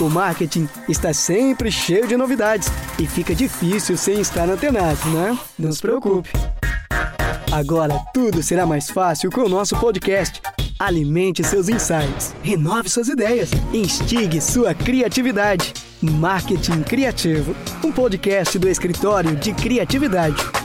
O marketing está sempre cheio de novidades e fica difícil sem estar antenado, né? Não se preocupe. Agora tudo será mais fácil com o nosso podcast. Alimente seus insights, renove suas ideias, instigue sua criatividade. Marketing Criativo, um podcast do escritório de criatividade.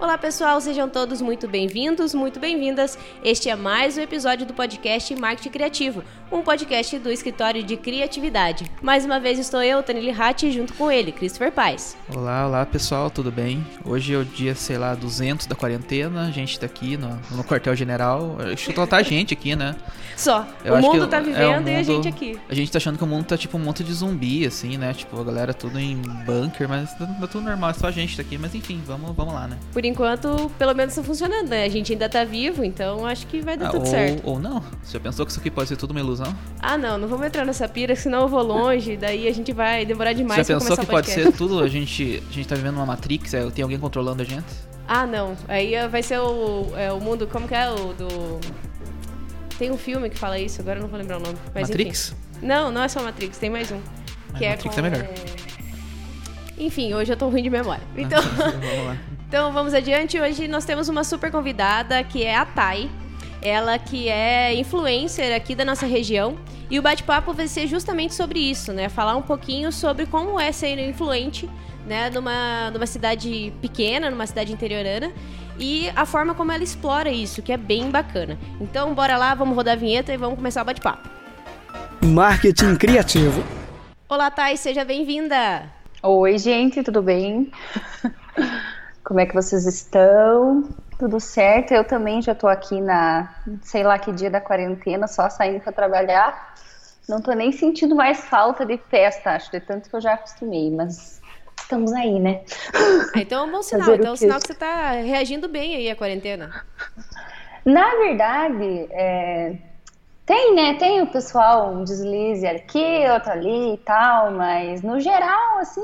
Olá pessoal, sejam todos muito bem-vindos, muito bem-vindas. Este é mais um episódio do podcast Marketing Criativo, um podcast do escritório de criatividade. Mais uma vez estou eu, Tanili Ratti, junto com ele, Christopher Paz. Olá, olá pessoal, tudo bem? Hoje é o dia, sei lá, 200 da quarentena, a gente tá aqui no, no quartel-general. Deixa eu a gente aqui, né? Só, eu o mundo tá é vivendo é mundo, e a gente aqui. A gente tá achando que o mundo tá tipo um monte de zumbi, assim, né? Tipo, a galera tudo em bunker, mas tá, tá tudo normal, só a gente tá aqui. Mas enfim, vamos, vamos lá, né? Por enquanto, pelo menos tá funcionando, né? A gente ainda tá vivo, então acho que vai dar ah, tudo ou, certo. Ou não. Você já pensou que isso aqui pode ser tudo uma ilusão? Ah, não, não vamos entrar nessa pira, senão eu vou longe, daí a gente vai demorar demais Você já pensou que pode ser tudo? A gente, a gente tá vivendo uma Matrix, é, tem alguém controlando a gente? Ah, não. Aí vai ser o, é, o mundo, como que é o do... Tem um filme que fala isso, agora eu não vou lembrar o nome. Mas Matrix? Enfim. Não, não é só Matrix, tem mais um. Que é Matrix com, é melhor. É... Enfim, hoje eu tô ruim de memória. Então, vamos lá. Então vamos adiante. Hoje nós temos uma super convidada que é a Thay. Ela que é influencer aqui da nossa região. E o bate-papo vai ser justamente sobre isso, né? Falar um pouquinho sobre como é ser influente, né? Numa, numa cidade pequena, numa cidade interiorana. E a forma como ela explora isso, que é bem bacana. Então, bora lá, vamos rodar a vinheta e vamos começar o bate-papo. Marketing Criativo. Olá, Thay, seja bem-vinda! Oi, gente, tudo bem? Como é que vocês estão? Tudo certo? Eu também já tô aqui na, sei lá que dia da quarentena, só saindo para trabalhar. Não tô nem sentindo mais falta de festa, acho, de tanto que eu já acostumei, mas estamos aí, né? Ah, então é um bom sinal, Fazer então é um sinal que você tá reagindo bem aí à quarentena. Na verdade, é, tem, né? Tem o pessoal, um deslize aqui, outro ali e tal, mas no geral, assim,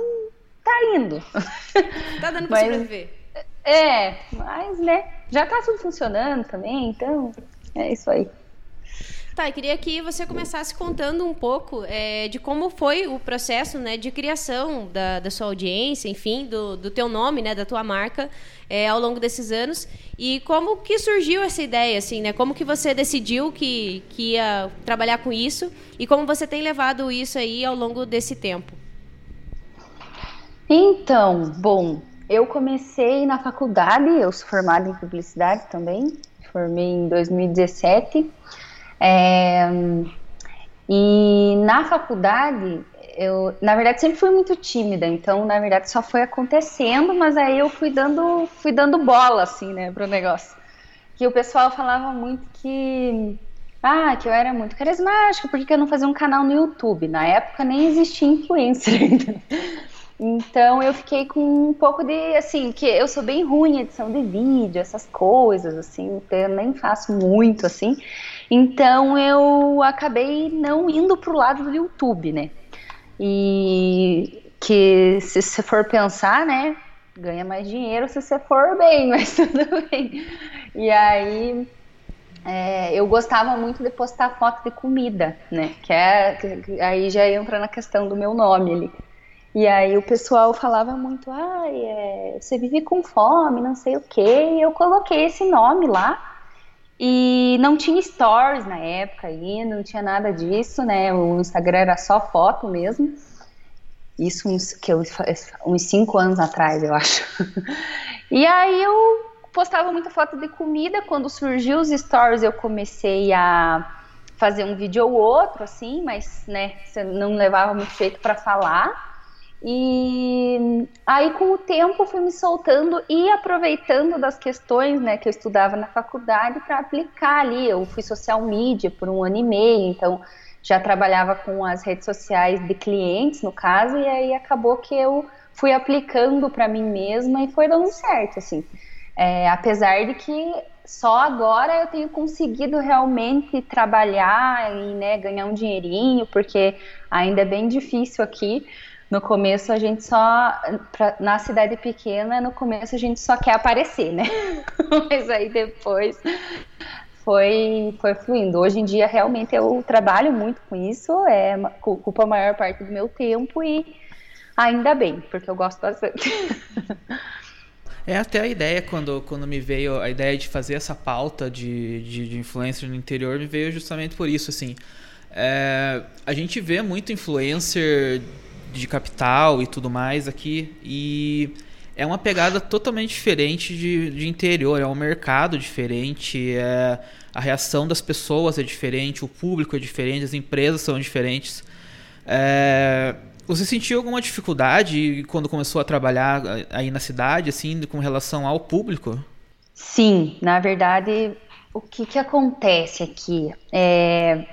tá indo. Tá dando pra mas, sobreviver. É, mas, né, já tá tudo funcionando também, então é isso aí. Tá, eu queria que você começasse contando um pouco é, de como foi o processo né, de criação da, da sua audiência, enfim, do, do teu nome, né, da tua marca, é, ao longo desses anos. E como que surgiu essa ideia, assim, né? Como que você decidiu que, que ia trabalhar com isso e como você tem levado isso aí ao longo desse tempo? Então, bom, eu comecei na faculdade, eu sou formada em publicidade também, formei em 2017. É, e na faculdade, eu, na verdade, sempre fui muito tímida, então, na verdade, só foi acontecendo, mas aí eu fui dando, fui dando bola, assim, né, pro negócio. Que o pessoal falava muito que, ah, que eu era muito carismática, porque eu não fazia um canal no YouTube. Na época nem existia influencer ainda. Então eu fiquei com um pouco de, assim, que eu sou bem ruim em edição de vídeo, essas coisas, assim, então eu nem faço muito, assim. Então eu acabei não indo pro lado do YouTube, né? E que se você for pensar, né, ganha mais dinheiro se você for bem, mas tudo bem. E aí é, eu gostava muito de postar foto de comida, né? Que é que, aí já entra na questão do meu nome ali. E aí o pessoal falava muito, ah, é, você vive com fome, não sei o quê. E eu coloquei esse nome lá e não tinha stories na época ainda, não tinha nada disso, né? O Instagram era só foto mesmo. Isso uns, que eu, uns cinco anos atrás, eu acho. E aí eu postava muita foto de comida. Quando surgiu os stories, eu comecei a fazer um vídeo ou outro, assim, mas, né, não levava muito jeito para falar. E aí, com o tempo, fui me soltando e aproveitando das questões né, que eu estudava na faculdade para aplicar ali. Eu fui social media por um ano e meio, então já trabalhava com as redes sociais de clientes, no caso, e aí acabou que eu fui aplicando para mim mesma e foi dando certo, assim. É, apesar de que só agora eu tenho conseguido realmente trabalhar e né, ganhar um dinheirinho, porque ainda é bem difícil aqui. No começo a gente só, pra, na cidade pequena, no começo a gente só quer aparecer, né? Mas aí depois foi, foi fluindo. Hoje em dia, realmente, eu trabalho muito com isso, é, ocupa a maior parte do meu tempo e ainda bem, porque eu gosto bastante. É até a ideia, quando, quando me veio a ideia de fazer essa pauta de, de, de influencer no interior, me veio justamente por isso, assim. É, a gente vê muito influencer de capital e tudo mais aqui, e é uma pegada totalmente diferente de, de interior, é um mercado diferente, é, a reação das pessoas é diferente, o público é diferente, as empresas são diferentes. É, você sentiu alguma dificuldade quando começou a trabalhar aí na cidade, assim, com relação ao público? Sim, na verdade, o que, que acontece aqui? É,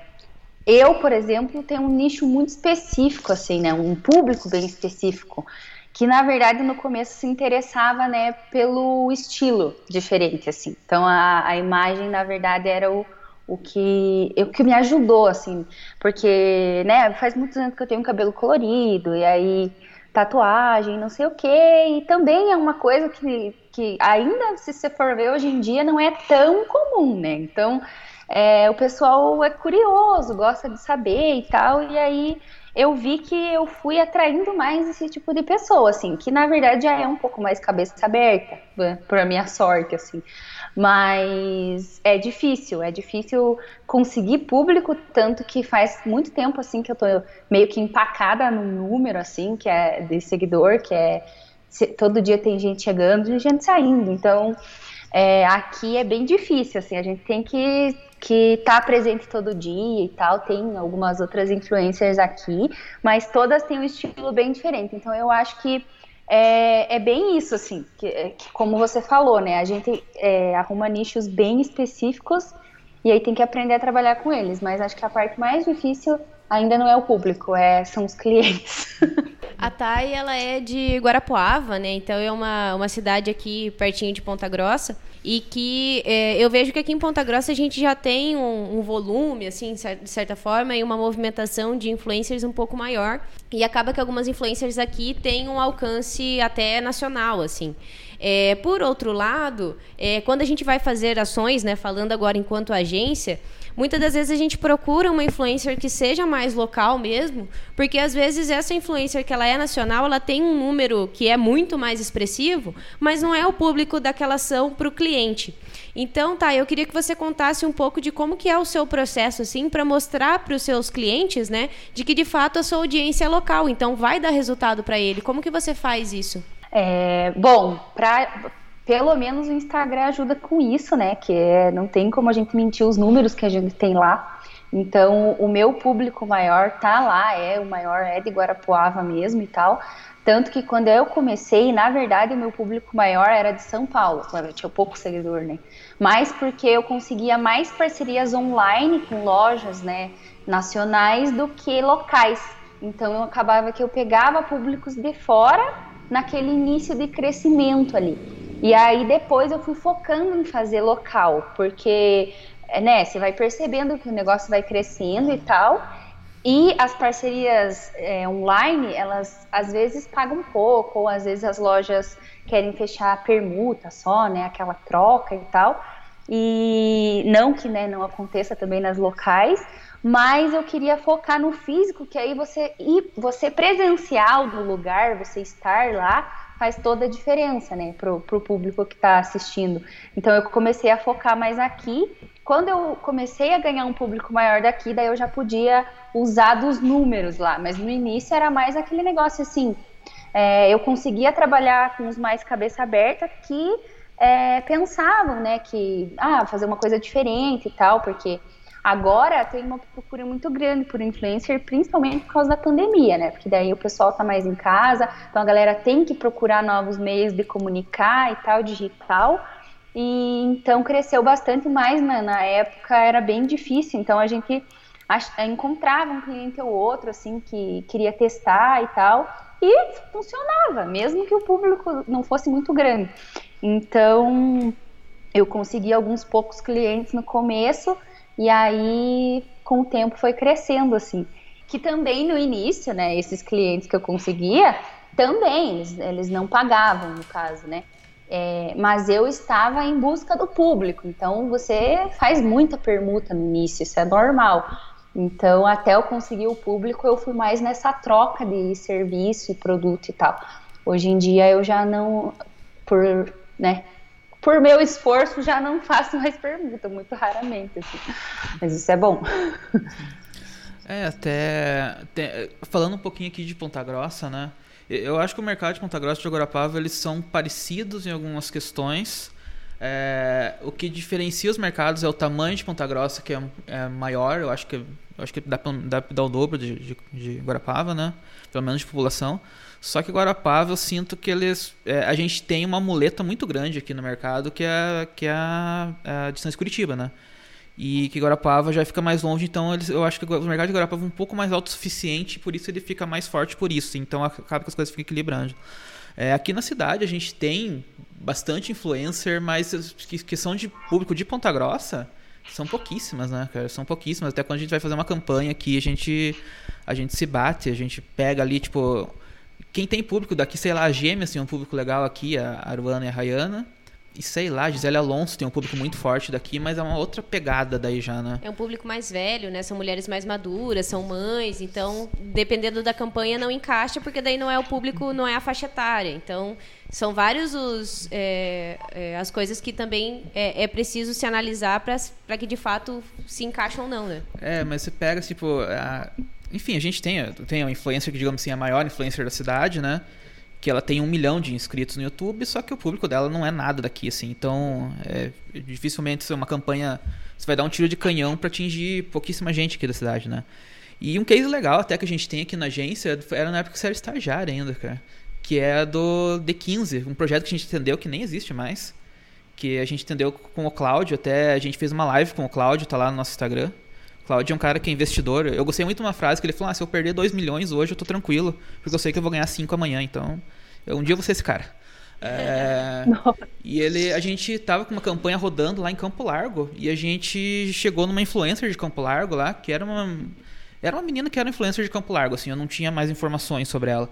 eu, por exemplo, tenho um nicho muito específico, assim, né? Um público bem específico, que na verdade no começo se interessava, né, pelo estilo diferente, assim. Então a, a imagem, na verdade, era o o que, o que me ajudou, assim, porque, né, faz muitos anos que eu tenho cabelo colorido, e aí tatuagem, não sei o que, e também é uma coisa que, que ainda, se você for ver hoje em dia, não é tão comum, né, então é, o pessoal é curioso, gosta de saber e tal, e aí eu vi que eu fui atraindo mais esse tipo de pessoa, assim, que na verdade já é um pouco mais cabeça aberta, né, por minha sorte, assim. Mas é difícil, é difícil conseguir público, tanto que faz muito tempo assim que eu tô meio que empacada no número assim, que é de seguidor, que é todo dia tem gente chegando e gente saindo. Então, é, aqui é bem difícil, assim, a gente tem que que tá presente todo dia e tal, tem algumas outras influencers aqui, mas todas têm um estilo bem diferente. Então eu acho que é, é bem isso, assim, que, é, que, como você falou, né? A gente é, arruma nichos bem específicos e aí tem que aprender a trabalhar com eles. Mas acho que a parte mais difícil ainda não é o público, é, são os clientes. A Thay, ela é de Guarapuava, né? Então é uma, uma cidade aqui pertinho de Ponta Grossa e que é, eu vejo que aqui em Ponta Grossa a gente já tem um, um, volume, assim, de certa forma, e uma movimentação de influencers um pouco maior. E acaba que algumas influencers aqui têm um alcance até nacional, assim. É, por outro lado, é, quando a gente vai fazer ações, né, falando agora enquanto agência, Muitas das vezes a gente procura uma influencer que seja mais local mesmo, porque às vezes essa influencer que ela é nacional, ela tem um número que é muito mais expressivo, mas não é o público daquela ação para o cliente. Então, tá, eu queria que você contasse um pouco de como que é o seu processo, assim, para mostrar para os seus clientes, né, de que de fato a sua audiência é local, então vai dar resultado para ele. Como que você faz isso? É, bom, para pelo menos o Instagram ajuda com isso, né? Que é, não tem como a gente mentir os números que a gente tem lá. Então, o meu público maior tá lá, é o maior é de Guarapuava mesmo e tal. Tanto que quando eu comecei, na verdade, o meu público maior era de São Paulo, quando eu tinha pouco seguidor, né? Mas porque eu conseguia mais parcerias online com lojas, né, nacionais do que locais. Então, eu acabava que eu pegava públicos de fora naquele início de crescimento ali. E aí depois eu fui focando em fazer local, porque né, você vai percebendo que o negócio vai crescendo e tal. E as parcerias é, online, elas às vezes pagam pouco, ou às vezes as lojas querem fechar permuta só, né, aquela troca e tal. E não que né, não aconteça também nas locais, mas eu queria focar no físico, que aí você ir, você presencial no lugar, você estar lá, faz toda a diferença, né, pro, pro público que está assistindo. Então eu comecei a focar mais aqui. Quando eu comecei a ganhar um público maior daqui, daí eu já podia usar dos números lá. Mas no início era mais aquele negócio assim. É, eu conseguia trabalhar com os mais cabeça aberta que é, pensavam, né, que ah, fazer uma coisa diferente e tal, porque Agora tem uma procura muito grande por influencer, principalmente por causa da pandemia, né? Porque daí o pessoal tá mais em casa, então a galera tem que procurar novos meios de comunicar e tal, digital. E então cresceu bastante mais na, na época, era bem difícil. Então a gente encontrava um cliente ou outro assim que queria testar e tal e funcionava, mesmo que o público não fosse muito grande. Então eu consegui alguns poucos clientes no começo e aí, com o tempo, foi crescendo, assim. Que também no início, né, esses clientes que eu conseguia, também, eles, eles não pagavam, no caso, né? É, mas eu estava em busca do público, então você faz muita permuta no início, isso é normal. Então, até eu conseguir o público, eu fui mais nessa troca de serviço e produto e tal. Hoje em dia eu já não, por, né, por meu esforço, já não faço mais permuta, muito raramente, assim. Mas isso é bom. É, até, falando um pouquinho aqui de Ponta Grossa, né? Eu acho que o mercado de Ponta Grossa e de Agorapava, eles são parecidos em algumas questões. É, o que diferencia os mercados é o tamanho de Ponta Grossa, que é, é maior, eu acho que, acho que dá para dar o dobro de, de, de Guarapava, né? Pelo menos de população. Só que Guarapava eu sinto que eles. É, a gente tem uma muleta muito grande aqui no mercado que é, que é a, a distância Curitiba, né? E que Guarapava já fica mais longe, então eles, eu acho que o mercado de Guarapava é um pouco mais autossuficiente, por isso ele fica mais forte por isso. Então acaba que as coisas ficam equilibrando. É, aqui na cidade a gente tem bastante influencer, mas que, que são de público de Ponta Grossa são pouquíssimas, né, cara? São pouquíssimas. Até quando a gente vai fazer uma campanha aqui, a gente, a gente se bate, a gente pega ali, tipo, quem tem público daqui, sei lá, a Gêmeas tem um público legal aqui, a Aruana e a Rayana. E sei lá, Gisele Alonso tem um público muito forte daqui, mas é uma outra pegada daí já, né? É um público mais velho, né? São mulheres mais maduras, são mães, então, dependendo da campanha, não encaixa, porque daí não é o público, não é a faixa etária. Então, são vários os, é, é, as coisas que também é, é preciso se analisar para que de fato se encaixam ou não, né? É, mas você pega, tipo, a, enfim, a gente tem, tem uma influencer que, digamos assim, é a maior influencer da cidade, né? Que ela tem um milhão de inscritos no YouTube, só que o público dela não é nada daqui, assim. Então, é, dificilmente uma campanha. Você vai dar um tiro de canhão para atingir pouquíssima gente aqui da cidade, né? E um case legal até que a gente tem aqui na agência era na época que você era estagiário ainda, cara. Que é do D15, um projeto que a gente entendeu que nem existe mais. Que a gente entendeu com o Cláudio, até a gente fez uma live com o Cláudio, tá lá no nosso Instagram. Cláudio é um cara que é investidor. Eu gostei muito de uma frase que ele falou: ah, se eu perder 2 milhões hoje, eu tô tranquilo, porque eu sei que eu vou ganhar 5 amanhã, então eu, um dia eu vou ser esse cara. É, e ele, a gente tava com uma campanha rodando lá em Campo Largo e a gente chegou numa influencer de Campo Largo lá, que era uma era uma menina que era influencer de Campo Largo, assim, eu não tinha mais informações sobre ela.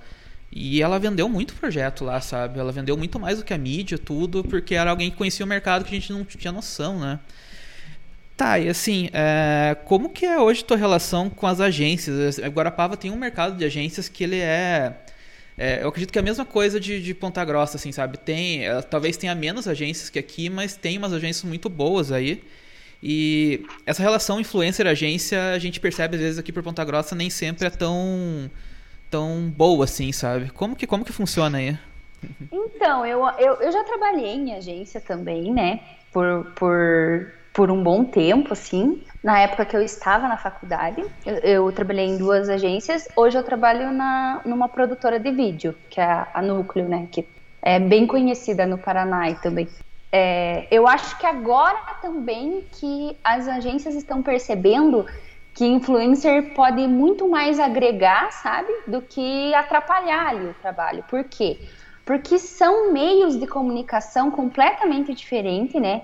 E ela vendeu muito projeto lá, sabe? Ela vendeu muito mais do que a mídia, tudo, porque era alguém que conhecia o mercado que a gente não tinha noção, né? Tá, e assim, é, como que é hoje tua relação com as agências? Guarapava tem um mercado de agências que ele é, é eu acredito que é a mesma coisa de, de Ponta Grossa, assim, sabe? Tem, é, talvez tenha menos agências que aqui, mas tem umas agências muito boas aí. E essa relação influencer-agência, a gente percebe às vezes aqui por Ponta Grossa, nem sempre é tão, tão boa assim, sabe? Como que, como que funciona aí? Então, eu, eu, eu já trabalhei em agência também, né? Por, por por um bom tempo, assim. Na época que eu estava na faculdade, eu, eu trabalhei em duas agências. Hoje eu trabalho na, numa produtora de vídeo, que é a, a Núcleo, né? Que é bem conhecida no Paraná e também. É, eu acho que agora também que as agências estão percebendo que influencer pode muito mais agregar, sabe, do que atrapalhar ali o trabalho. Por quê? porque são meios de comunicação completamente diferentes, né?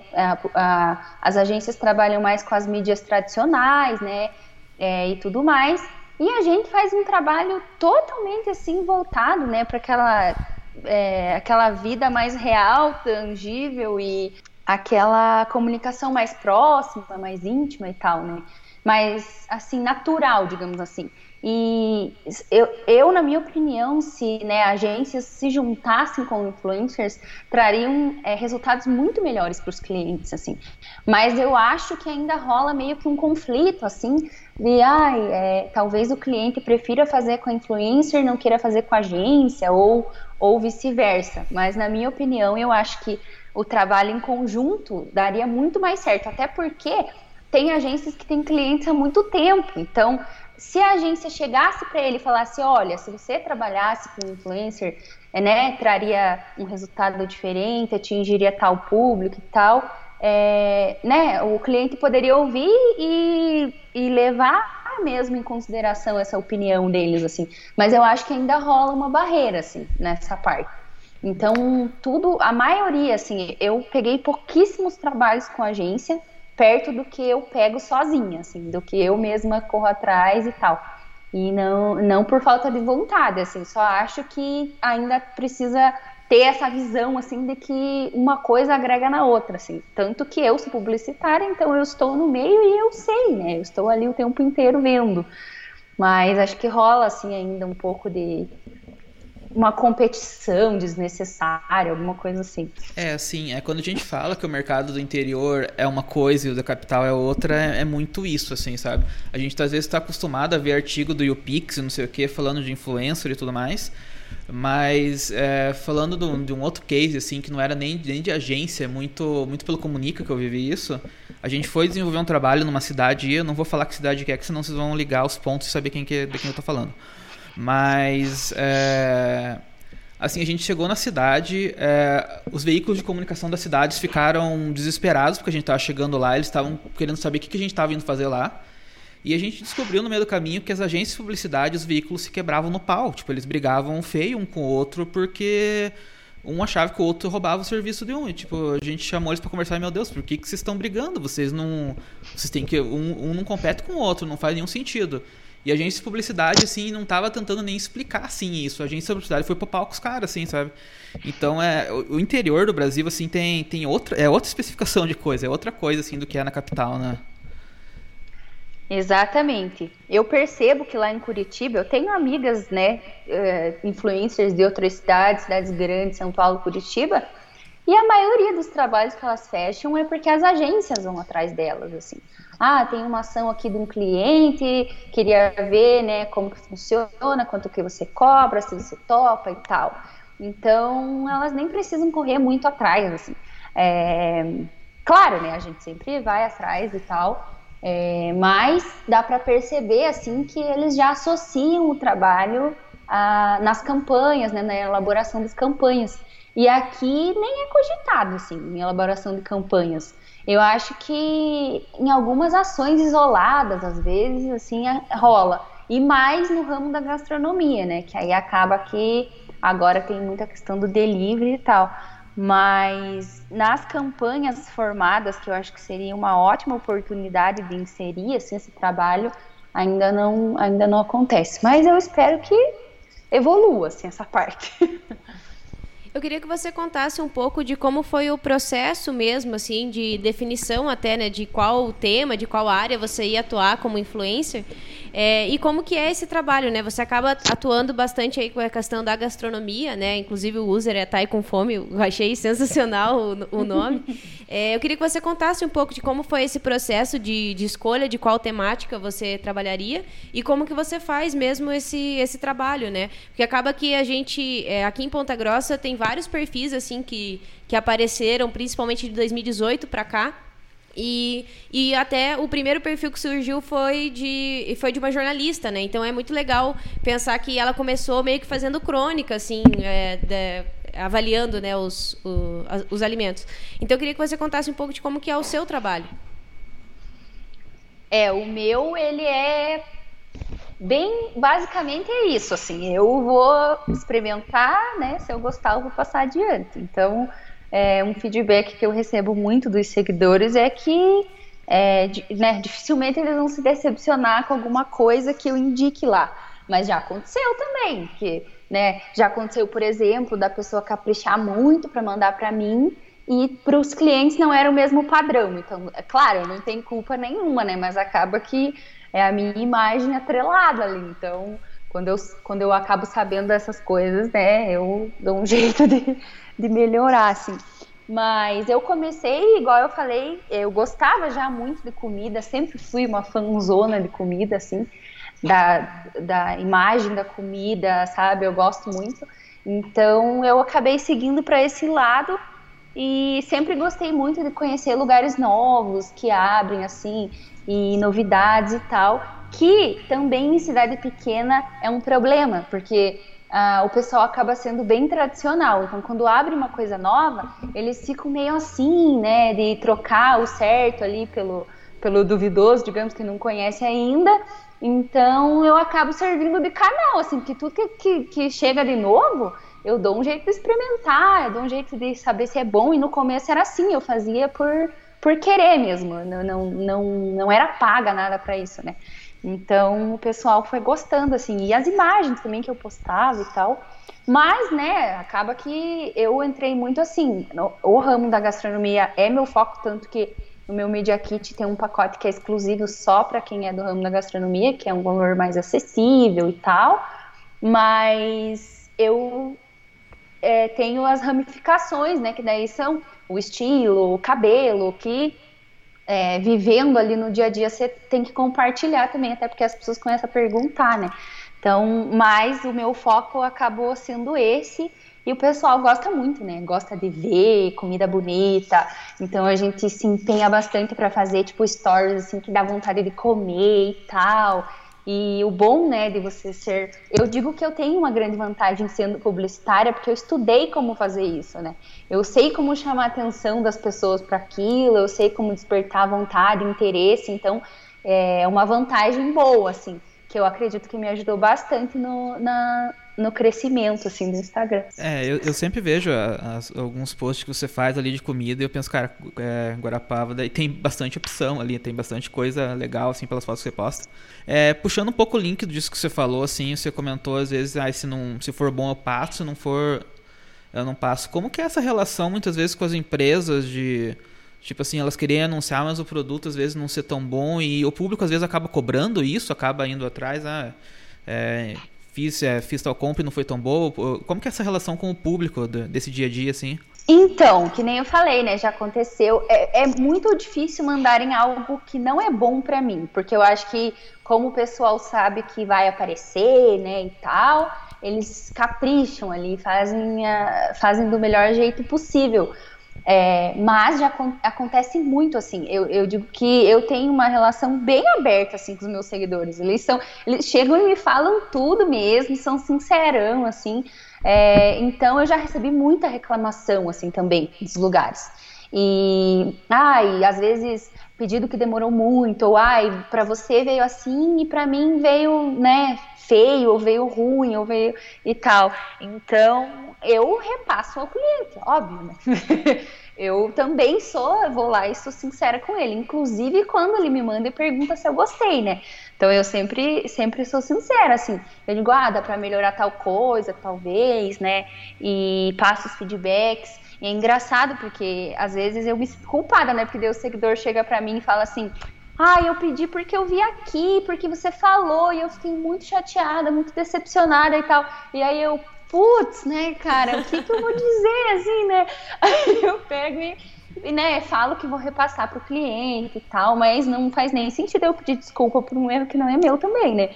As agências trabalham mais com as mídias tradicionais, né? É, e tudo mais. E a gente faz um trabalho totalmente assim voltado, né, para aquela é, aquela vida mais real, tangível e aquela comunicação mais próxima, mais íntima e tal, né? Mais assim natural, digamos assim. E eu, eu, na minha opinião, se né, agências se juntassem com influencers, trariam é, resultados muito melhores para os clientes, assim. Mas eu acho que ainda rola meio que um conflito, assim, de ai, é, talvez o cliente prefira fazer com a influencer, não queira fazer com a agência, ou, ou vice-versa. Mas na minha opinião, eu acho que o trabalho em conjunto daria muito mais certo, até porque tem agências que têm clientes há muito tempo, então se a agência chegasse para ele e falasse, olha, se você trabalhasse com influencer, é, né, traria um resultado diferente, atingiria tal público e tal, é, né, o cliente poderia ouvir e, e levar mesmo em consideração essa opinião deles, assim. Mas eu acho que ainda rola uma barreira, assim, nessa parte. Então, tudo, a maioria, assim, eu peguei pouquíssimos trabalhos com agência, perto do que eu pego sozinha, assim, do que eu mesma corro atrás e tal. E não, não por falta de vontade, assim, só acho que ainda precisa ter essa visão assim de que uma coisa agrega na outra, assim. Tanto que eu sou publicitária, então eu estou no meio e eu sei, né? Eu estou ali o tempo inteiro vendo. Mas acho que rola assim ainda um pouco de uma competição desnecessária, alguma coisa assim. É, assim, é quando a gente fala que o mercado do interior é uma coisa e o da capital é outra, é, é muito isso, assim, sabe? A gente às vezes está acostumado a ver artigo do YouPix, não sei o que, falando de influencer e tudo mais, mas é, falando do, de um outro case, assim, que não era nem, nem de agência, muito, muito pelo Comunica que eu vivi isso, a gente foi desenvolver um trabalho numa cidade, e eu não vou falar que cidade que é, que senão vocês vão ligar os pontos e saber quem que é, de quem eu tô falando. Mas, é, assim, a gente chegou na cidade, é, os veículos de comunicação das cidades ficaram desesperados porque a gente estava chegando lá, eles estavam querendo saber o que, que a gente estava indo fazer lá. E a gente descobriu no meio do caminho que as agências de publicidade, os veículos se quebravam no pau. Tipo, eles brigavam feio um com o outro porque um achava que o outro roubava o serviço de um. E, tipo, a gente chamou eles para conversar e, meu Deus, por que, que vocês estão brigando? Vocês não. Vocês têm que. Um, um não compete com o outro, não faz nenhum sentido. E a agência de publicidade, assim, não tava tentando nem explicar, assim, isso. A agência de publicidade foi pro pau com os caras, assim, sabe? Então, é, o, o interior do Brasil, assim, tem, tem outra, é outra especificação de coisa, é outra coisa, assim, do que é na capital, né? Exatamente. Eu percebo que lá em Curitiba, eu tenho amigas, né, uh, influencers de outras cidades, cidades grandes, São Paulo, Curitiba, e a maioria dos trabalhos que elas fecham é porque as agências vão atrás delas, assim. Ah, tem uma ação aqui de um cliente, queria ver, né, como que funciona, quanto que você cobra, se você topa e tal. Então, elas nem precisam correr muito atrás, assim. É, claro, né, a gente sempre vai atrás e tal, é, mas dá para perceber assim que eles já associam o trabalho a, nas campanhas, né, na elaboração das campanhas. E aqui nem é cogitado assim, em elaboração de campanhas. Eu acho que em algumas ações isoladas, às vezes, assim, rola. E mais no ramo da gastronomia, né? Que aí acaba que agora tem muita questão do delivery e tal. Mas nas campanhas formadas, que eu acho que seria uma ótima oportunidade de inserir assim, esse trabalho, ainda não, ainda não acontece. Mas eu espero que evolua assim, essa parte. Eu queria que você contasse um pouco de como foi o processo mesmo, assim, de definição até, né, de qual tema, de qual área você ia atuar como influencer. É, e como que é esse trabalho, né? Você acaba atuando bastante aí com a questão da gastronomia, né? Inclusive o user é Thai com Fome, eu achei sensacional o, o nome. É, eu queria que você contasse um pouco de como foi esse processo de, de escolha, de qual temática você trabalharia e como que você faz mesmo esse, esse trabalho, né? Porque acaba que a gente, é, aqui em Ponta Grossa, tem vários perfis, assim, que, que apareceram, principalmente de 2018 para cá, e, e até o primeiro perfil que surgiu foi de, foi de uma jornalista, né? Então é muito legal pensar que ela começou meio que fazendo crônica, assim, é, de, avaliando né, os, o, os alimentos. Então eu queria que você contasse um pouco de como que é o seu trabalho. É, o meu, ele é bem, basicamente é isso, assim, eu vou experimentar, né, se eu gostar eu vou passar adiante. Então, é, um feedback que eu recebo muito dos seguidores é que é, né, dificilmente eles vão se decepcionar com alguma coisa que eu indique lá. Mas já aconteceu também, que né, já aconteceu, por exemplo, da pessoa caprichar muito para mandar para mim e para os clientes não era o mesmo padrão. Então, é claro, não tem culpa nenhuma, né? Mas acaba que é a minha imagem atrelada ali. Então, quando eu, quando eu acabo sabendo dessas coisas, né, eu dou um jeito de, de melhorar, assim. Mas eu comecei, igual eu falei, eu gostava já muito de comida, sempre fui uma fãzona de comida, assim, da, da imagem da comida, sabe? Eu gosto muito. Então eu acabei seguindo para esse lado e sempre gostei muito de conhecer lugares novos que abrem, assim, e novidades e tal, que também em cidade pequena é um problema, porque ah, o pessoal acaba sendo bem tradicional. Então, quando abre uma coisa nova, eles ficam meio assim, né, de trocar o certo ali pelo, pelo duvidoso, digamos, que não conhece ainda. Então, eu acabo servindo de canal, assim, porque tudo que, que, que chega de novo, eu dou um jeito de experimentar, eu dou um jeito de saber se é bom. E no começo era assim, eu fazia por, por querer mesmo, não, não, não, não era paga nada para isso, né? Então o pessoal foi gostando, assim, e as imagens também que eu postava e tal. Mas, né, acaba que eu entrei muito assim. No, o ramo da gastronomia é meu foco, tanto que no meu Media Kit tem um pacote que é exclusivo só para quem é do ramo da gastronomia, que é um valor mais acessível e tal. Mas eu é, tenho as ramificações, né, que daí são o estilo, o cabelo, que é, vivendo ali no dia a dia, você tem que compartilhar também, até porque as pessoas começam a perguntar, né? Então, mas o meu foco acabou sendo esse. E o pessoal gosta muito, né? Gosta de ver comida bonita. Então a gente se empenha bastante para fazer tipo stories assim que dá vontade de comer e tal. E o bom, né, de você ser. Eu digo que eu tenho uma grande vantagem sendo publicitária, porque eu estudei como fazer isso, né? Eu sei como chamar a atenção das pessoas para aquilo, eu sei como despertar vontade, interesse, então é uma vantagem boa, assim, que eu acredito que me ajudou bastante no, na, no crescimento, assim, do Instagram. É, eu, eu sempre vejo as, alguns posts que você faz ali de comida e eu penso, cara, é, Guarapava, daí tem bastante opção ali, tem bastante coisa legal, assim, pelas fotos que você posta. É, puxando um pouco o link disso que você falou, assim, você comentou às vezes, ah, se, não, se for bom eu passo, se não for eu não passo. Como que é essa relação, muitas vezes, com as empresas de... Tipo assim, elas querem anunciar, mas o produto às vezes não ser tão bom e o público às vezes acaba cobrando isso, acaba indo atrás, ah, é, fiz, é, fiz tal compra e não foi tão boa? Como que é essa relação com o público desse dia a dia, assim? Então, que nem eu falei, né? Já aconteceu. É, é muito difícil mandarem algo que não é bom para mim, porque eu acho que como o pessoal sabe que vai aparecer, né, e tal, eles capricham ali, fazem, a, fazem do melhor jeito possível. É, mas já acontece muito assim. Eu, eu, digo que eu tenho uma relação bem aberta assim com os meus seguidores. Eles são, eles chegam e me falam tudo mesmo, são sincerão assim. É, então eu já recebi muita reclamação assim também dos lugares. E ai, às vezes pedido que demorou muito, ou ai, para você veio assim e para mim veio, né, feio, ou veio ruim, ou veio e tal. Então, eu repasso ao cliente, óbvio, né? eu também sou, vou lá e sou sincera com ele, inclusive quando ele me manda e pergunta se eu gostei, né? Então eu sempre, sempre sou sincera, assim, eu digo, ah, dá pra melhorar tal coisa, talvez, né? E passo os feedbacks. E é engraçado porque às vezes eu me sinto culpada, né? Porque o seguidor chega para mim e fala assim: ah, eu pedi porque eu vi aqui, porque você falou, e eu fiquei muito chateada, muito decepcionada e tal. E aí eu, putz, né, cara, o que, que eu vou dizer, assim, né? Aí eu pego e, e né, falo que vou repassar pro cliente e tal, mas não faz nem sentido eu pedir desculpa por um erro que não é meu também, né?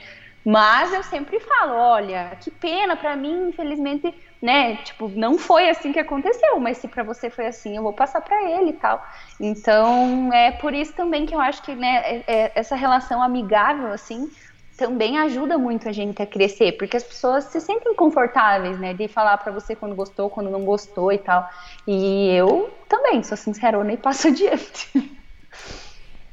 Mas eu sempre falo, olha, que pena para mim, infelizmente, né, tipo, não foi assim que aconteceu, mas se para você foi assim, eu vou passar para ele e tal. Então, é por isso também que eu acho que, né, é, é, essa relação amigável assim, também ajuda muito a gente a crescer, porque as pessoas se sentem confortáveis, né, de falar para você quando gostou, quando não gostou e tal. E eu também sou sincerona e passo adiante.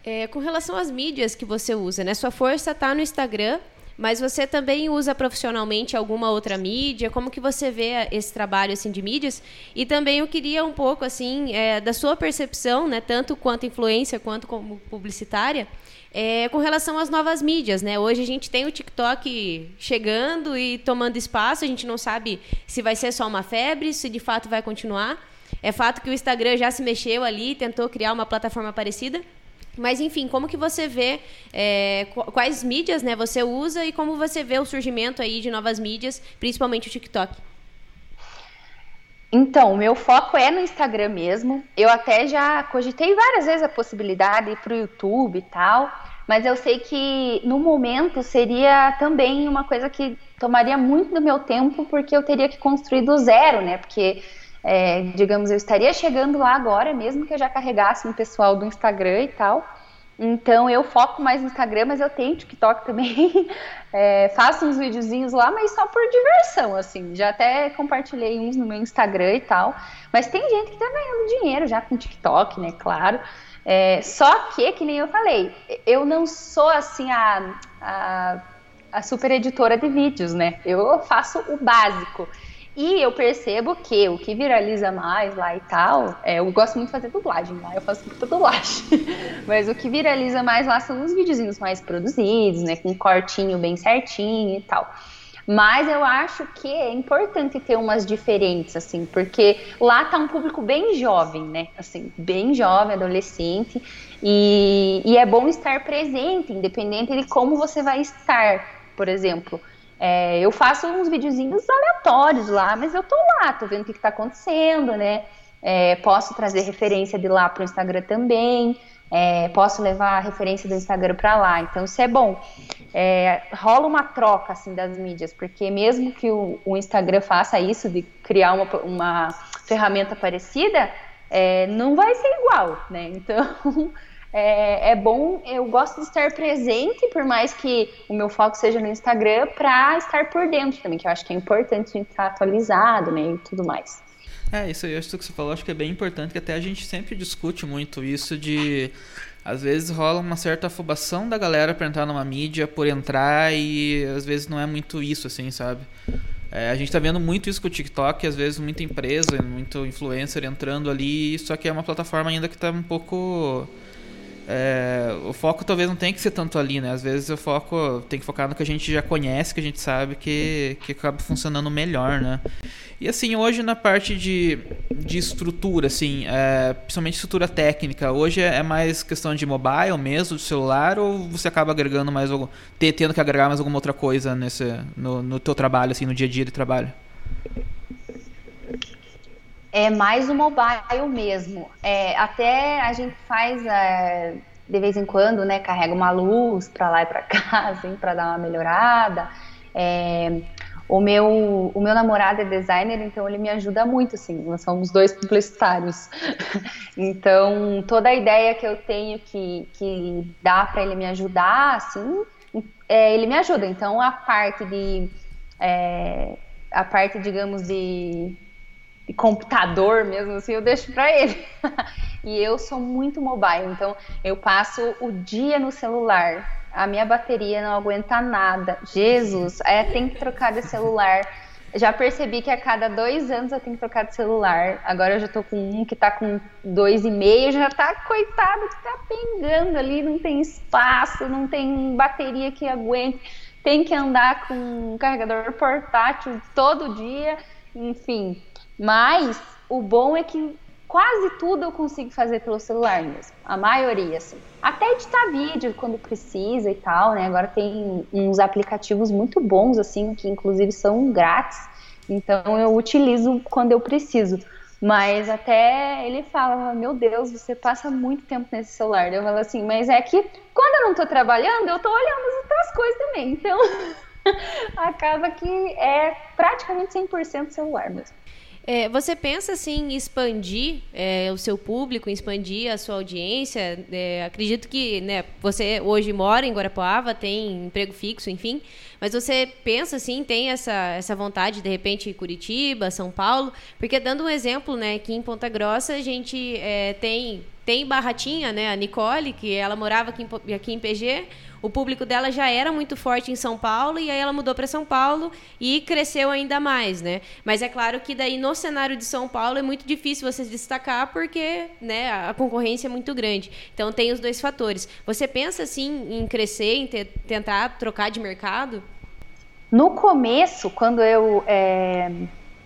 É, com relação às mídias que você usa, né? Sua força tá no Instagram, mas você também usa profissionalmente alguma outra mídia? Como que você vê esse trabalho assim de mídias? E também eu queria um pouco assim é, da sua percepção, né, tanto quanto influência quanto como publicitária, é, com relação às novas mídias, né? Hoje a gente tem o TikTok chegando e tomando espaço, a gente não sabe se vai ser só uma febre, se de fato vai continuar. É fato que o Instagram já se mexeu ali, tentou criar uma plataforma parecida, mas enfim, como que você vê é, quais mídias né, você usa e como você vê o surgimento aí de novas mídias, principalmente o TikTok? Então, o meu foco é no Instagram mesmo. Eu até já cogitei várias vezes a possibilidade para o YouTube e tal, mas eu sei que no momento seria também uma coisa que tomaria muito do meu tempo, porque eu teria que construir do zero, né? Porque é, digamos, eu estaria chegando lá agora, mesmo que eu já carregasse um pessoal do Instagram e tal. Então eu foco mais no Instagram, mas eu tenho TikTok também. É, faço uns videozinhos lá, mas só por diversão, assim. Já até compartilhei uns no meu Instagram e tal. Mas tem gente que tá ganhando dinheiro já com TikTok, né? Claro. É, só que, que nem eu falei, eu não sou assim a, a, a super editora de vídeos, né? Eu faço o básico. E eu percebo que o que viraliza mais lá e tal, é, eu gosto muito de fazer dublagem lá, eu faço muita dublagem. Mas o que viraliza mais lá são os videozinhos mais produzidos, né? Com cortinho bem certinho e tal. Mas eu acho que é importante ter umas diferentes, assim, porque lá tá um público bem jovem, né? Assim, bem jovem, adolescente. E, e é bom estar presente, independente de como você vai estar, por exemplo. É, eu faço uns videozinhos aleatórios lá, mas eu tô lá, tô vendo o que, que tá acontecendo, né? É, posso trazer referência de lá pro Instagram também. É, posso levar a referência do Instagram para lá. Então isso é bom. É, rola uma troca assim das mídias, porque mesmo que o, o Instagram faça isso de criar uma, uma ferramenta parecida, é, não vai ser igual, né? Então é, é, bom, eu gosto de estar presente, por mais que o meu foco seja no Instagram, para estar por dentro também, que eu acho que é importante a gente estar atualizado, né, e tudo mais. É, isso, isso que você falou, acho que é bem importante, que até a gente sempre discute muito isso de... Às vezes rola uma certa afobação da galera para entrar numa mídia, por entrar, e às vezes não é muito isso, assim, sabe? É, a gente tá vendo muito isso com o TikTok, às vezes muita empresa, muito influencer entrando ali, só que é uma plataforma ainda que tá um pouco é, o foco talvez não tenha que ser tanto ali, né? Às vezes o foco tem que focar no que a gente já conhece, que a gente sabe que, que acaba funcionando melhor, né? E assim, hoje na parte de, de estrutura, assim, é, principalmente estrutura técnica, hoje é, é mais questão de mobile mesmo, de celular, ou você acaba agregando mais algum, tendo que agregar mais alguma outra coisa nesse, no, no teu trabalho, assim, no dia a dia de trabalho? É mais o mobile mesmo. É, até a gente faz é, de vez em quando, né? Carrega uma luz para lá e para cá, assim, para dar uma melhorada. É, o meu, o meu namorado é designer, então ele me ajuda muito, assim. Nós somos dois publicitários. então, toda a ideia que eu tenho que, que dá para ele me ajudar, assim, é, ele me ajuda. Então, a parte de. É, a parte, digamos, de computador mesmo assim, eu deixo para ele. e eu sou muito mobile, então eu passo o dia no celular. A minha bateria não aguenta nada. Jesus, é, tem que trocar de celular. Já percebi que a cada dois anos eu tenho que trocar de celular. Agora eu já tô com um que tá com dois e meio, já tá coitado que tá pingando ali, não tem espaço, não tem bateria que aguente. Tem que andar com um carregador portátil todo dia. Enfim, mas o bom é que quase tudo eu consigo fazer pelo celular mesmo. A maioria, assim. Até editar vídeo quando precisa e tal, né? Agora tem uns aplicativos muito bons, assim, que inclusive são grátis. Então eu utilizo quando eu preciso. Mas até ele fala, meu Deus, você passa muito tempo nesse celular. Eu falo assim, mas é que quando eu não tô trabalhando, eu tô olhando as outras coisas também. Então acaba que é praticamente 100% celular mesmo. É, você pensa assim em expandir é, o seu público, em expandir a sua audiência? É, acredito que né, você hoje mora em Guarapuava, tem emprego fixo, enfim. Mas você pensa assim, tem essa, essa vontade, de repente, Curitiba, São Paulo? Porque dando um exemplo, né, aqui em Ponta Grossa a gente é, tem, tem Barratinha, né, a Nicole, que ela morava aqui em, aqui em PG o público dela já era muito forte em São Paulo e aí ela mudou para São Paulo e cresceu ainda mais, né? Mas é claro que daí no cenário de São Paulo é muito difícil você se destacar porque, né, a concorrência é muito grande. Então tem os dois fatores. Você pensa assim em crescer, em tentar trocar de mercado? No começo, quando eu é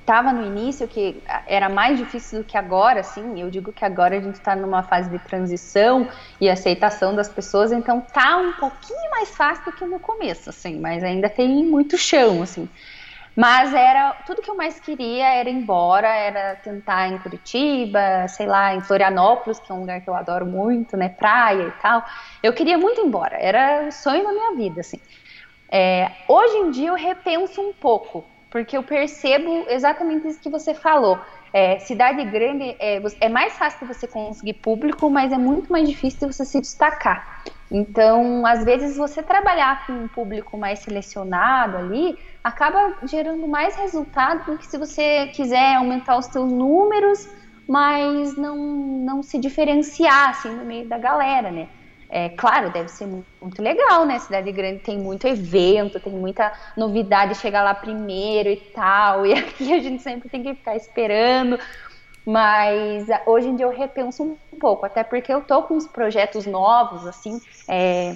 estava no início que era mais difícil do que agora, assim, eu digo que agora a gente está numa fase de transição e aceitação das pessoas, então tá um pouquinho mais fácil do que no começo, assim, mas ainda tem muito chão, assim. Mas era tudo que eu mais queria era ir embora, era tentar em Curitiba, sei lá, em Florianópolis, que é um lugar que eu adoro muito, né, praia e tal. Eu queria muito ir embora, era o sonho da minha vida, assim. É, hoje em dia eu repenso um pouco, porque eu percebo exatamente isso que você falou. É, cidade grande é, é, mais fácil você conseguir público, mas é muito mais difícil você se destacar. Então, às vezes, você trabalhar com um público mais selecionado ali acaba gerando mais resultado do que se você quiser aumentar os seus números, mas não, não se diferenciar assim, no meio da galera, né? É, claro, deve ser muito legal, né? Cidade grande tem muito evento, tem muita novidade, chegar lá primeiro e tal. E aqui a gente sempre tem que ficar esperando. Mas hoje em dia eu repenso um pouco, até porque eu tô com uns projetos novos, assim. É,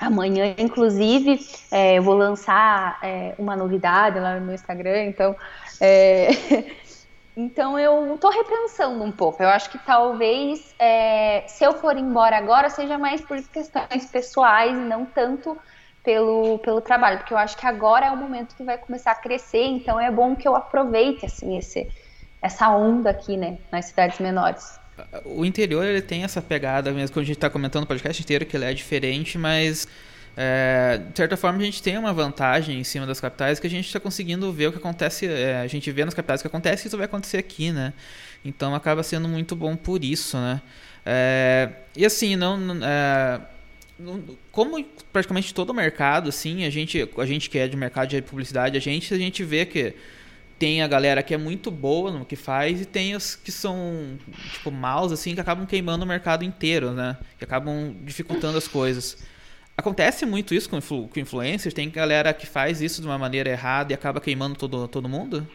amanhã, inclusive, é, eu vou lançar é, uma novidade lá no meu Instagram, então. Então eu tô repensando um pouco. Eu acho que talvez é, se eu for embora agora seja mais por questões pessoais e não tanto pelo, pelo trabalho, porque eu acho que agora é o momento que vai começar a crescer, então é bom que eu aproveite assim esse, essa onda aqui, né, nas cidades menores. O interior ele tem essa pegada mesmo, quando a gente está comentando o podcast inteiro que ele é diferente, mas é, de certa forma, a gente tem uma vantagem em cima das capitais que a gente está conseguindo ver o que acontece. É, a gente vê nas capitais o que acontece e isso vai acontecer aqui, né? Então acaba sendo muito bom por isso, né? É, e assim, não, é, como praticamente todo o mercado, assim, a gente, a gente que é de mercado de publicidade, a gente, a gente vê que tem a galera que é muito boa no que faz e tem os que são tipo maus assim que acabam queimando o mercado inteiro, né? Que acabam dificultando as coisas. Acontece muito isso com, influ com influencers? Tem galera que faz isso de uma maneira errada e acaba queimando todo, todo mundo?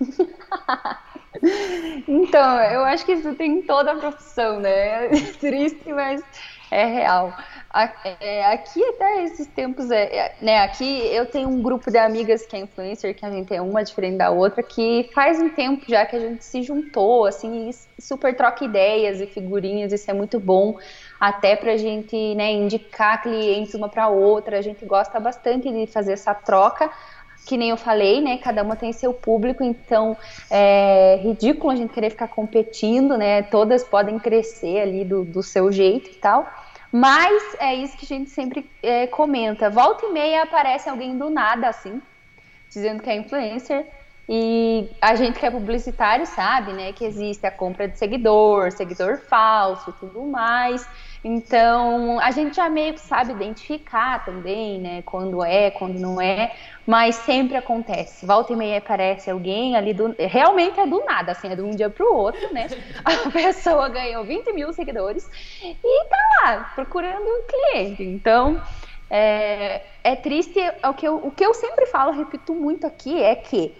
então, eu acho que isso tem em toda a profissão, né? É triste, mas é real. É, aqui até esses tempos, é, é, né? Aqui eu tenho um grupo de amigas que é influencer, que a gente é uma diferente da outra, que faz um tempo já que a gente se juntou, assim, super troca ideias e figurinhas, isso é muito bom até para a gente né, indicar clientes uma para outra. A gente gosta bastante de fazer essa troca. Que nem eu falei, né? Cada uma tem seu público, então é ridículo a gente querer ficar competindo, né? Todas podem crescer ali do, do seu jeito e tal. Mas é isso que a gente sempre é, comenta. Volta e meia aparece alguém do nada, assim, dizendo que é influencer. E a gente que é publicitário sabe, né, que existe a compra de seguidor, seguidor falso tudo mais. Então, a gente já meio que sabe identificar também, né, quando é, quando não é, mas sempre acontece. Volta e meia aparece alguém ali do. Realmente é do nada, assim, é de um dia pro outro, né? A pessoa ganhou 20 mil seguidores e tá lá, procurando um cliente. Então. É, é triste, é o que, eu, o que eu sempre falo, repito muito aqui, é que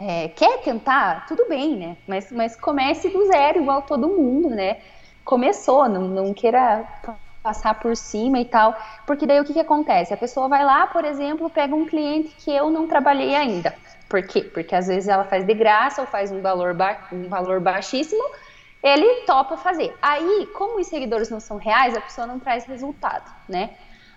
é, quer tentar, tudo bem, né? Mas, mas comece do zero, igual todo mundo, né? Começou, não, não queira passar por cima e tal, porque daí o que, que acontece? A pessoa vai lá, por exemplo, pega um cliente que eu não trabalhei ainda. Por quê? Porque às vezes ela faz de graça ou faz um valor, um valor baixíssimo, ele topa fazer. Aí, como os seguidores não são reais, a pessoa não traz resultado, né?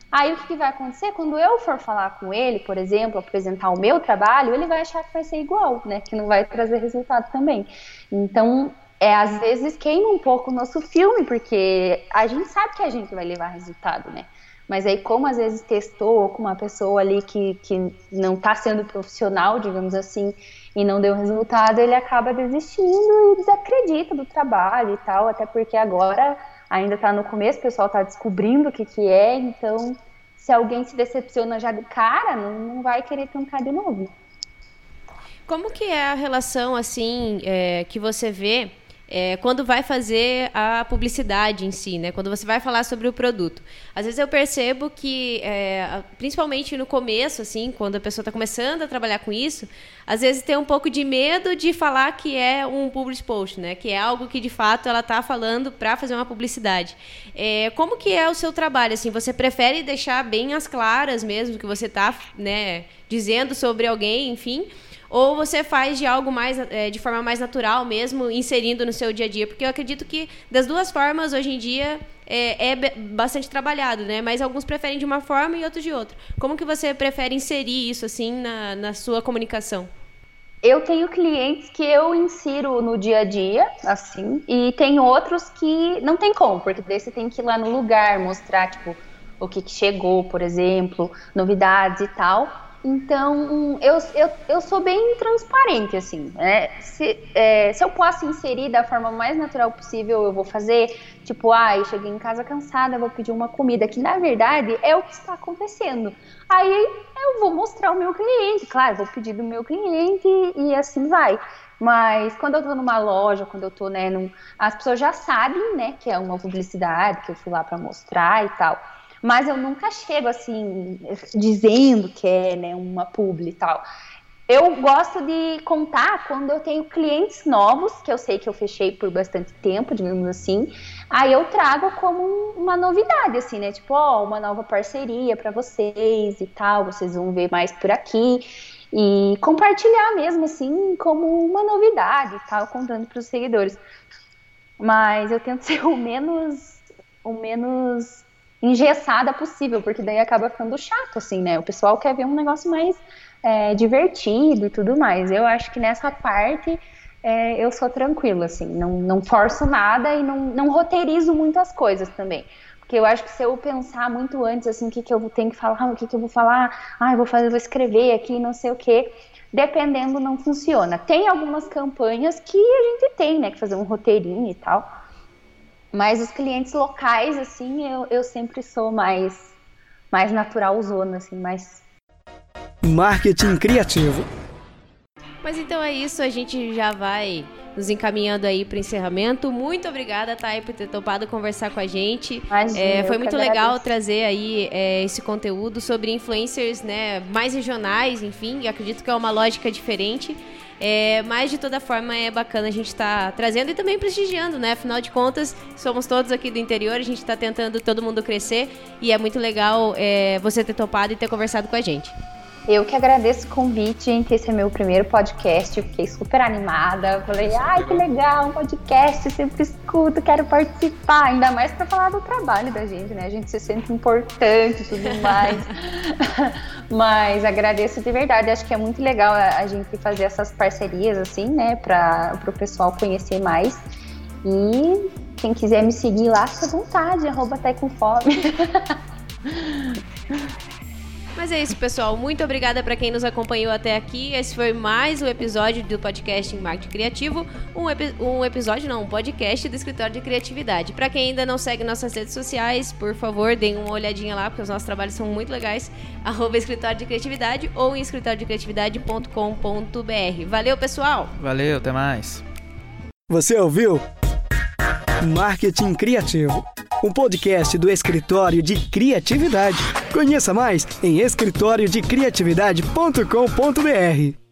Aí o que, que vai acontecer? Quando eu for falar com ele, por exemplo, apresentar o meu trabalho, ele vai achar que vai ser igual, né? Que não vai trazer resultado também. Então, é, às vezes queima um pouco o nosso filme, porque a gente sabe que a gente vai levar resultado, né? Mas aí, como às vezes testou com uma pessoa ali que, que não está sendo profissional, digamos assim, e não deu resultado, ele acaba desistindo e desacredita do trabalho e tal, até porque agora ainda está no começo, o pessoal está descobrindo o que, que é, então se alguém se decepciona já de cara, não, não vai querer tentar de novo. Como que é a relação, assim, é, que você vê é, quando vai fazer a publicidade em si, né? Quando você vai falar sobre o produto. Às vezes eu percebo que, é, principalmente no começo, assim, quando a pessoa está começando a trabalhar com isso, às vezes tem um pouco de medo de falar que é um public post, né? Que é algo que de fato ela está falando para fazer uma publicidade. É, como que é o seu trabalho? Assim, você prefere deixar bem as claras mesmo que você está, né? Dizendo sobre alguém, enfim ou você faz de algo mais é, de forma mais natural mesmo, inserindo no seu dia a dia? Porque eu acredito que das duas formas hoje em dia é, é bastante trabalhado, né? Mas alguns preferem de uma forma e outros de outra. Como que você prefere inserir isso assim na, na sua comunicação? Eu tenho clientes que eu insiro no dia a dia, assim, e tem outros que não tem como, porque daí você tem que ir lá no lugar, mostrar, tipo, o que, que chegou, por exemplo, novidades e tal. Então, eu, eu, eu sou bem transparente, assim, né? Se, é, se eu posso inserir da forma mais natural possível, eu vou fazer. Tipo, ah, cheguei em casa cansada, vou pedir uma comida, que na verdade é o que está acontecendo. Aí eu vou mostrar mostrar o meu cliente, claro, vou pedir do meu cliente e assim vai. Mas quando eu tô numa loja, quando eu tô, né, num, as pessoas já sabem, né, que é uma publicidade, que eu fui lá para mostrar e tal. Mas eu nunca chego assim, dizendo que é, né, uma publi e tal. Eu gosto de contar quando eu tenho clientes novos, que eu sei que eu fechei por bastante tempo, digamos assim. Aí eu trago como uma novidade, assim, né? Tipo, ó, uma nova parceria para vocês e tal, vocês vão ver mais por aqui. E compartilhar mesmo, assim, como uma novidade e tal, contando para os seguidores. Mas eu tento ser o menos, o menos engessada possível, porque daí acaba ficando chato, assim, né? O pessoal quer ver um negócio mais é, divertido e tudo mais. Eu acho que nessa parte é, eu sou tranquila, assim, não, não forço nada e não, não roteirizo muitas coisas também. Porque eu acho que se eu pensar muito antes, assim, o que, que eu tenho que falar, o que, que eu vou falar, ah, eu vou fazer, vou escrever aqui, não sei o quê, dependendo, não funciona. Tem algumas campanhas que a gente tem, né, que fazer um roteirinho e tal. Mas os clientes locais, assim, eu, eu sempre sou mais, mais natural zona, assim, mais marketing criativo. Mas então é isso, a gente já vai nos encaminhando aí para encerramento. Muito obrigada, Thay, por ter topado conversar com a gente. Imagina, é, foi muito legal trazer aí é, esse conteúdo sobre influencers né, mais regionais, enfim, acredito que é uma lógica diferente. É, mas de toda forma é bacana a gente estar tá trazendo e também prestigiando, né? Afinal de contas, somos todos aqui do interior, a gente está tentando todo mundo crescer e é muito legal é, você ter topado e ter conversado com a gente. Eu que agradeço o convite, gente. Esse é meu primeiro podcast. Fiquei super animada. Falei, ai, que legal, um podcast. Sempre escuto, quero participar. Ainda mais para falar do trabalho da gente, né? A gente se sente importante e tudo mais. Mas agradeço de verdade. Acho que é muito legal a, gente fazer essas parcerias, assim, né? Para o pessoal conhecer mais. E quem quiser me seguir lá, fica à vontade. Arroba até com fome. Mas é isso, pessoal. Muito obrigada para quem nos acompanhou até aqui. Esse foi mais um episódio do podcast em Marketing Criativo. Um, epi um episódio, não, um podcast do Escritório de Criatividade. Para quem ainda não segue nossas redes sociais, por favor, deem uma olhadinha lá, porque os nossos trabalhos são muito legais. Arroba Escritório de Criatividade ou em escritoriodecriatividade.com.br. Valeu, pessoal! Valeu, até mais. Você ouviu? Marketing Criativo um podcast do Escritório de Criatividade. Conheça mais em escritoriodecriatividade.com.br.